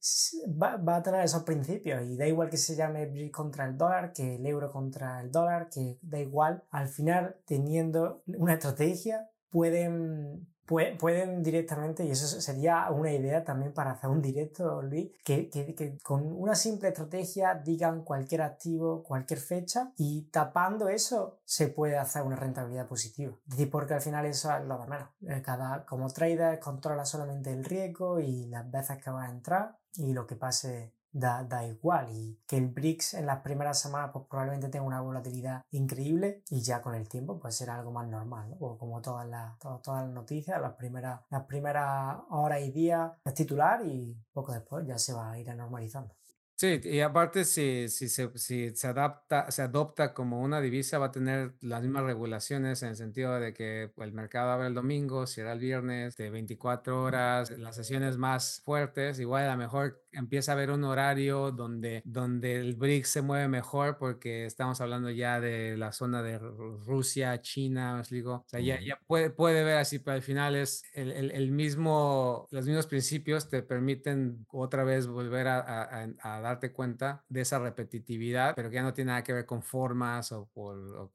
va, va, a tener esos principios. Y da igual que se llame BRIC contra el dólar, que el euro contra el dólar, que da igual, al final teniendo una estrategia pueden pueden directamente, y eso sería una idea también para hacer un directo, Luis, que, que, que, con una simple estrategia digan cualquier activo, cualquier fecha, y tapando eso se puede hacer una rentabilidad positiva. Es decir, porque al final eso es lo de menos. Eh, cada, como trader controla solamente el riesgo y las veces que va a entrar y lo que pase da, da, igual y que el BRICS en las primeras semanas pues probablemente tenga una volatilidad increíble y ya con el tiempo pues será algo más normal, ¿no? o como todas las, todas, las noticias, las primeras, las primeras horas y días es titular y poco después ya se va a ir normalizando. Sí, y aparte si, si, se, si se adapta, se adopta como una divisa, va a tener las mismas regulaciones en el sentido de que el mercado abre el domingo, cierra el viernes, de 24 horas, las sesiones más fuertes, igual a lo mejor empieza a haber un horario donde, donde el BRICS se mueve mejor porque estamos hablando ya de la zona de Rusia, China, os digo, o sea, ya, ya puede, puede ver así, pero al final es el, el, el mismo, los mismos principios te permiten otra vez volver a, a, a dar darte cuenta de esa repetitividad, pero que ya no tiene nada que ver con formas o,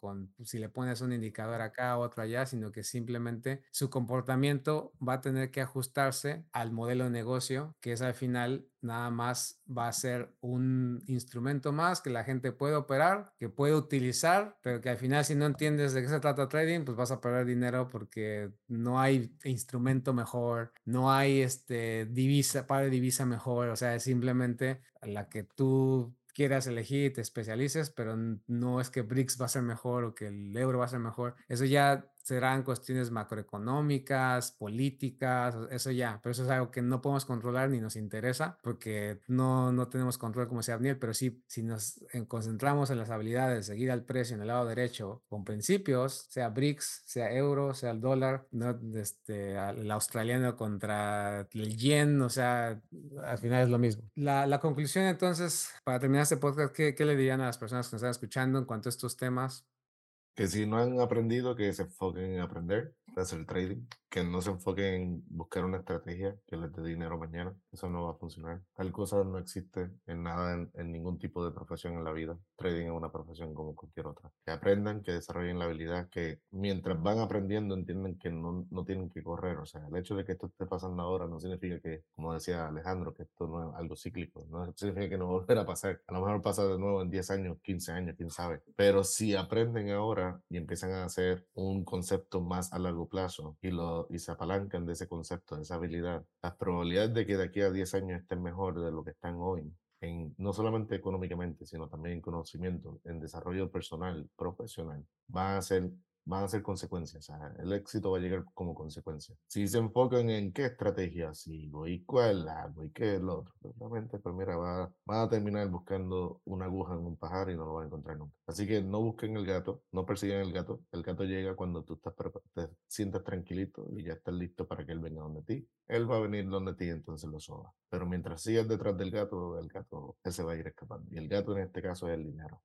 con pues, si le pones un indicador acá, otro allá, sino que simplemente su comportamiento va a tener que ajustarse al modelo de negocio, que es al final nada más va a ser un instrumento más que la gente puede operar, que puede utilizar, pero que al final si no entiendes de qué se trata trading, pues vas a perder dinero porque no hay instrumento mejor, no hay este divisa, para divisa mejor, o sea, es simplemente la que tú quieras elegir y te especialices, pero no es que BRICS va a ser mejor o que el euro va a ser mejor. Eso ya serán cuestiones macroeconómicas, políticas, eso ya, pero eso es algo que no podemos controlar ni nos interesa porque no, no tenemos control como sea Daniel, pero sí, si nos concentramos en las habilidades de seguir al precio en el lado derecho con principios, sea BRICS, sea euro, sea el dólar, no, este, el australiano contra el yen, o sea, al final es lo mismo. La, la conclusión entonces, para terminar este podcast, ¿qué, ¿qué le dirían a las personas que nos están escuchando en cuanto a estos temas? Que si no han aprendido, que se enfoquen en aprender, de hacer trading, que no se enfoquen en buscar una estrategia que les dé dinero mañana. Eso no va a funcionar. Tal cosa no existe en nada, en, en ningún tipo de profesión en la vida. Trading es una profesión como cualquier otra. Que aprendan, que desarrollen la habilidad, que mientras van aprendiendo entienden que no, no tienen que correr. O sea, el hecho de que esto esté pasando ahora no significa que, como decía Alejandro, que esto no es algo cíclico. No significa que no va a volver a pasar. A lo mejor pasa de nuevo en 10 años, 15 años, quién sabe. Pero si aprenden ahora y empiezan a hacer un concepto más a largo plazo y, lo, y se apalancan de ese concepto, de esa habilidad, las probabilidades de que de aquí a 10 años estén mejor de lo que están hoy, en, no solamente económicamente, sino también en conocimiento, en desarrollo personal, profesional, van a ser van a ser consecuencias. O sea, el éxito va a llegar como consecuencia. Si se enfocan en qué estrategia sigo y cuál hago y qué es lo otro, realmente, pues mira, va, van a terminar buscando una aguja en un pajar y no lo van a encontrar nunca. Así que no busquen el gato, no persigan el gato. El gato llega cuando tú estás te sientas tranquilito y ya estás listo para que él venga donde ti. Él va a venir donde ti, entonces lo soba. Pero mientras sigas detrás del gato, el gato se va a ir escapando. Y el gato en este caso es el dinero.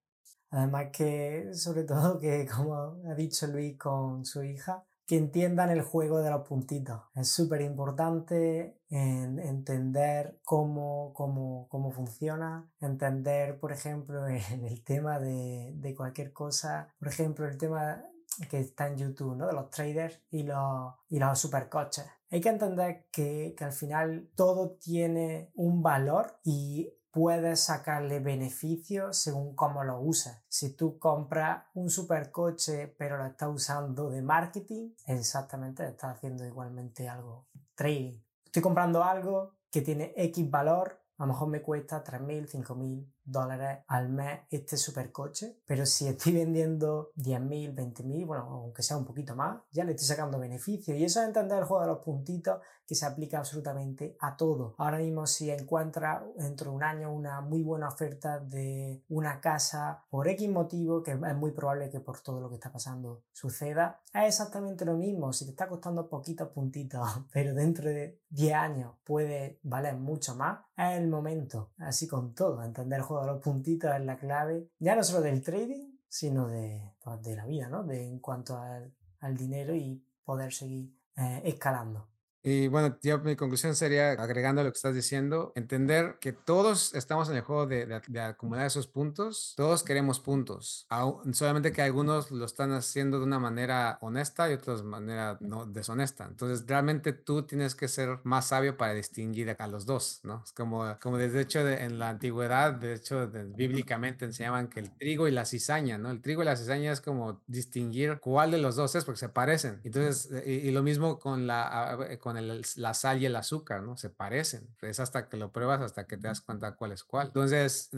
Además que, sobre todo, que como ha dicho Luis con su hija, que entiendan el juego de los puntitos. Es súper importante en entender cómo, cómo, cómo, funciona, entender, por ejemplo, (laughs) en el tema de, de, cualquier cosa, por ejemplo, el tema que está en YouTube, ¿no? De los traders y los, y los supercoches. Hay que entender que, que al final todo tiene un valor y puedes sacarle beneficios según cómo lo uses. Si tú compras un supercoche pero lo estás usando de marketing, exactamente estás haciendo igualmente algo trading. Estoy comprando algo que tiene X valor, a lo mejor me cuesta 3.000, 5.000 dólares al mes este supercoche, pero si estoy vendiendo 10.000, 20.000, bueno, aunque sea un poquito más, ya le estoy sacando beneficio. Y eso es entender el juego de los puntitos que se aplica absolutamente a todo. Ahora mismo si encuentra dentro de un año una muy buena oferta de una casa por X motivo, que es muy probable que por todo lo que está pasando suceda, es exactamente lo mismo. Si te está costando poquitos puntitos, (laughs) pero dentro de 10 años puede valer mucho más, es el momento. Así con todo, entender el juego de los puntitos es la clave, ya no solo del trading, sino de, de la vida, ¿no? De, en cuanto al, al dinero y poder seguir eh, escalando. Y bueno, yo mi conclusión sería, agregando lo que estás diciendo, entender que todos estamos en el juego de, de, de acumular esos puntos, todos queremos puntos, solamente que algunos lo están haciendo de una manera honesta y otros de manera no deshonesta. Entonces, realmente tú tienes que ser más sabio para distinguir a los dos, ¿no? Es como, como de hecho de, en la antigüedad, de hecho, bíblicamente enseñaban que el trigo y la cizaña, ¿no? El trigo y la cizaña es como distinguir cuál de los dos es porque se parecen. Entonces, y, y lo mismo con la... Con con el, la sal y el azúcar, ¿no? Se parecen. Es hasta que lo pruebas, hasta que te das cuenta cuál es cuál. Entonces,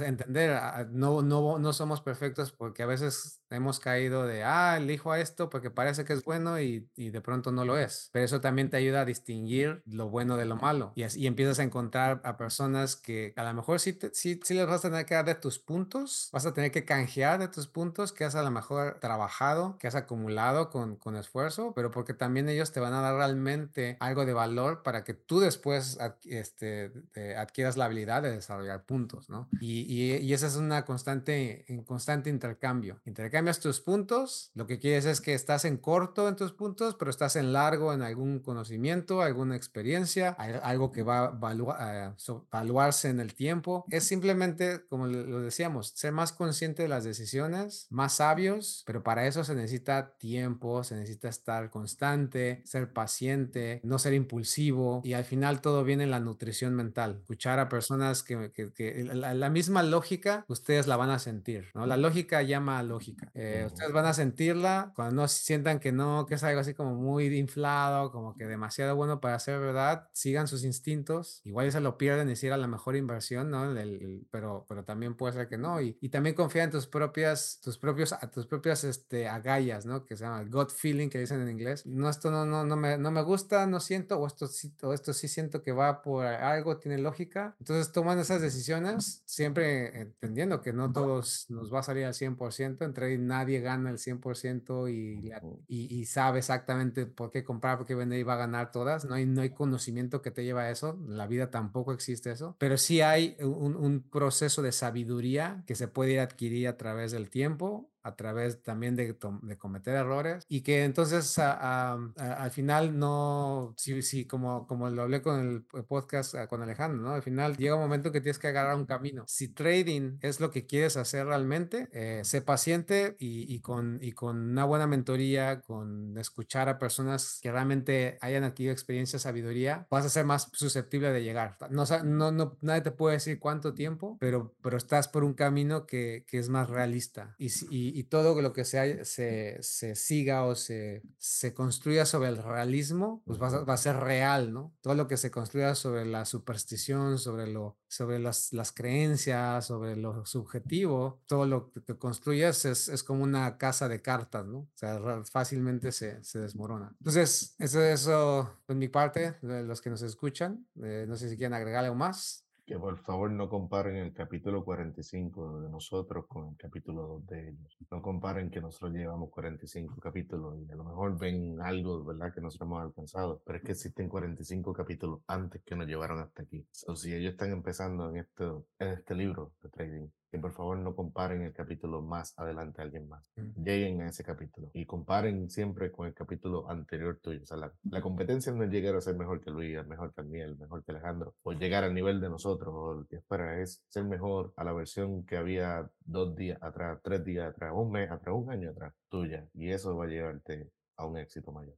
entender, no, no, no somos perfectos porque a veces hemos caído de, ah, elijo a esto porque parece que es bueno y, y, de pronto no lo es. Pero eso también te ayuda a distinguir lo bueno de lo malo. Y, así, y empiezas a encontrar a personas que a lo mejor sí, te, sí, sí les vas a tener que dar de tus puntos, vas a tener que canjear de tus puntos que has a lo mejor trabajado, que has acumulado con, con esfuerzo, pero porque también ellos te van a dar realmente algo de valor para que tú después este, adquieras la habilidad de desarrollar puntos, ¿no? Y, y, y esa es una constante, en constante intercambio. Intercambias tus puntos, lo que quieres es que estás en corto en tus puntos, pero estás en largo en algún conocimiento, alguna experiencia, algo que va a evaluarse en el tiempo. Es simplemente, como lo decíamos, ser más consciente de las decisiones, más sabios, pero para eso se necesita tiempo, se necesita estar constante, ser paciente no ser impulsivo y al final todo viene en la nutrición mental. Escuchar a personas que, que, que la, la, misma lógica ustedes la van a sentir, ¿no? La lógica llama a lógica. Eh, ustedes van a sentirla cuando no sientan que no, que es algo así como muy inflado, como que demasiado bueno para ser verdad, sigan sus instintos. Igual se lo pierden y si era la mejor inversión, ¿no? El, el, pero, pero también puede ser que no. Y, y también confía en tus propias, tus propios, tus propias este, agallas, ¿no? Que se llama gut feeling, que dicen en inglés. No, esto no, no, no, me, no me gusta gusta, no siento, o esto, o esto sí siento que va por algo, tiene lógica. Entonces toman esas decisiones, siempre entendiendo que no todos nos va a salir al 100%, entre nadie gana el 100% y, y, y, sabe exactamente por qué comprar, por qué vender y va a ganar todas. No hay, no hay conocimiento que te lleva a eso, en la vida tampoco existe eso, pero sí hay un, un proceso de sabiduría que se puede ir adquirir a través del tiempo a través también de, de cometer errores y que entonces al final no, sí, sí, como, como lo hablé con el podcast con Alejandro, ¿no? Al final llega un momento que tienes que agarrar un camino. Si trading es lo que quieres hacer realmente, eh, sé paciente y, y, con, y con una buena mentoría, con escuchar a personas que realmente hayan adquirido experiencia, sabiduría, vas a ser más susceptible de llegar. No, no, no, nadie te puede decir cuánto tiempo, pero, pero estás por un camino que, que es más realista. Y, y, y, todo lo que se, se, se siga o se, se construya sobre el realismo, pues va a, va a ser real, ¿no? Todo lo que se construya sobre la superstición, sobre, lo, sobre las, las creencias, sobre lo subjetivo, todo lo que te construyas es, es como una casa de cartas, ¿no? O sea, fácilmente se, se desmorona. Entonces, eso, eso por mi parte, de los que nos escuchan, eh, no sé si quieren agregar algo más. Que por favor no comparen el capítulo 45 de nosotros con el capítulo 2 de ellos. No comparen que nosotros llevamos 45 capítulos y a lo mejor ven algo, ¿verdad? Que nosotros hemos alcanzado. Pero es que existen 45 capítulos antes que nos llevaron hasta aquí. O si ellos están empezando en este, en este libro de trading, que por favor no comparen el capítulo más adelante a alguien más. Lleguen a ese capítulo y comparen siempre con el capítulo anterior tuyo. O sea, la, la competencia no es llegar a ser mejor que Luis, mejor que Daniel, mejor que Alejandro, o llegar al nivel de nosotros, o lo que espera es ser mejor a la versión que había dos días atrás, tres días atrás, un mes atrás, un año atrás, tuya. Y eso va a llevarte a un éxito mayor.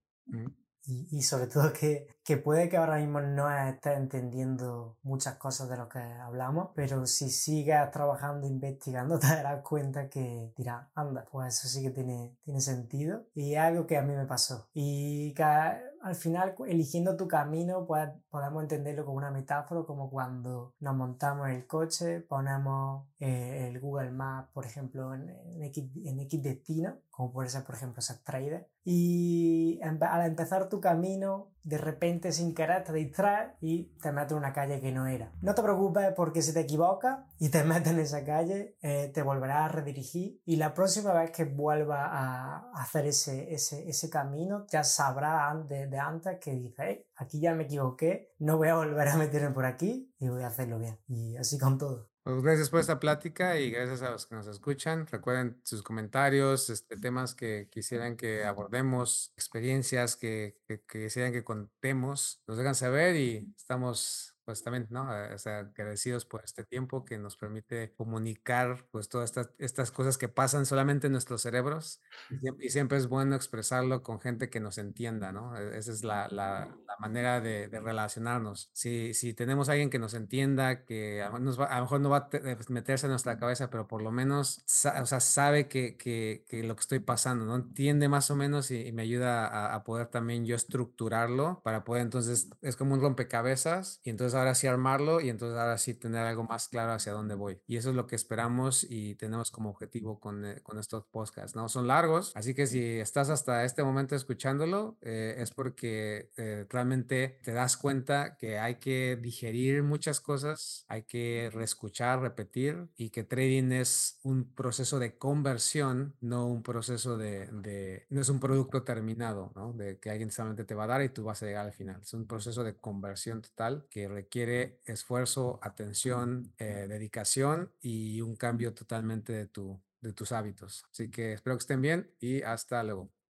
Y, sobre todo que, que, puede que ahora mismo no estés entendiendo muchas cosas de lo que hablamos, pero si sigas trabajando, investigando, (laughs) te darás cuenta que dirás, anda, pues eso sí que tiene, tiene sentido. Y es algo que a mí me pasó. Y que al final, eligiendo tu camino, pues, podemos entenderlo como una metáfora, como cuando nos montamos el coche, ponemos eh, el Google Maps, por ejemplo, en, en, X, en X destino, como puede ser, por ejemplo, ser trader, y al empezar tu camino, de repente sin querer te distraes y te metes en una calle que no era. No te preocupes porque si te equivocas y te (laughs) metes en esa calle, eh, te volverás a redirigir y la próxima vez que vuelvas a hacer ese, ese, ese camino, ya sabrás de, de antes que dices, aquí ya me equivoqué, no voy a volver a meterme por aquí y voy a hacerlo bien. Y así con todo. Pues gracias por esta plática y gracias a los que nos escuchan. Recuerden sus comentarios, este, temas que quisieran que abordemos, experiencias que, que, que quisieran que contemos. Nos dejan saber y estamos pues también, ¿no? Eh, o sea, agradecidos por este tiempo que nos permite comunicar pues todas estas, estas cosas que pasan solamente en nuestros cerebros y, siempre es bueno expresarlo con gente que nos entienda, ¿no? E, esa es la, la, la manera de, de, relacionarnos. Si, si tenemos a alguien que nos entienda, que a, nos va, a lo mejor no va a eh, meterse en nuestra cabeza, pero por lo menos o sea, sabe que, que, que, lo que estoy pasando, ¿no? Entiende más o menos y, y me ayuda a, a poder también yo estructurarlo para poder entonces, es como un rompecabezas y entonces ahora sí armarlo y entonces ahora sí tener algo más claro hacia dónde voy. Y eso es lo que esperamos y tenemos como objetivo con, eh, con estos podcasts, ¿no? Son largos, así que si estás hasta este momento escuchándolo, eh, es porque eh, realmente te das cuenta que hay que digerir muchas cosas, hay que reescuchar, repetir y que trading es un proceso de conversión, no un proceso de, de no es un producto terminado, ¿no? De que alguien solamente te va a dar y tú vas a llegar al final. Es un proceso de conversión total que requiere requiere esfuerzo, atención, eh, dedicación y un cambio totalmente de, tu, de tus hábitos. Así que espero que estén bien y hasta luego.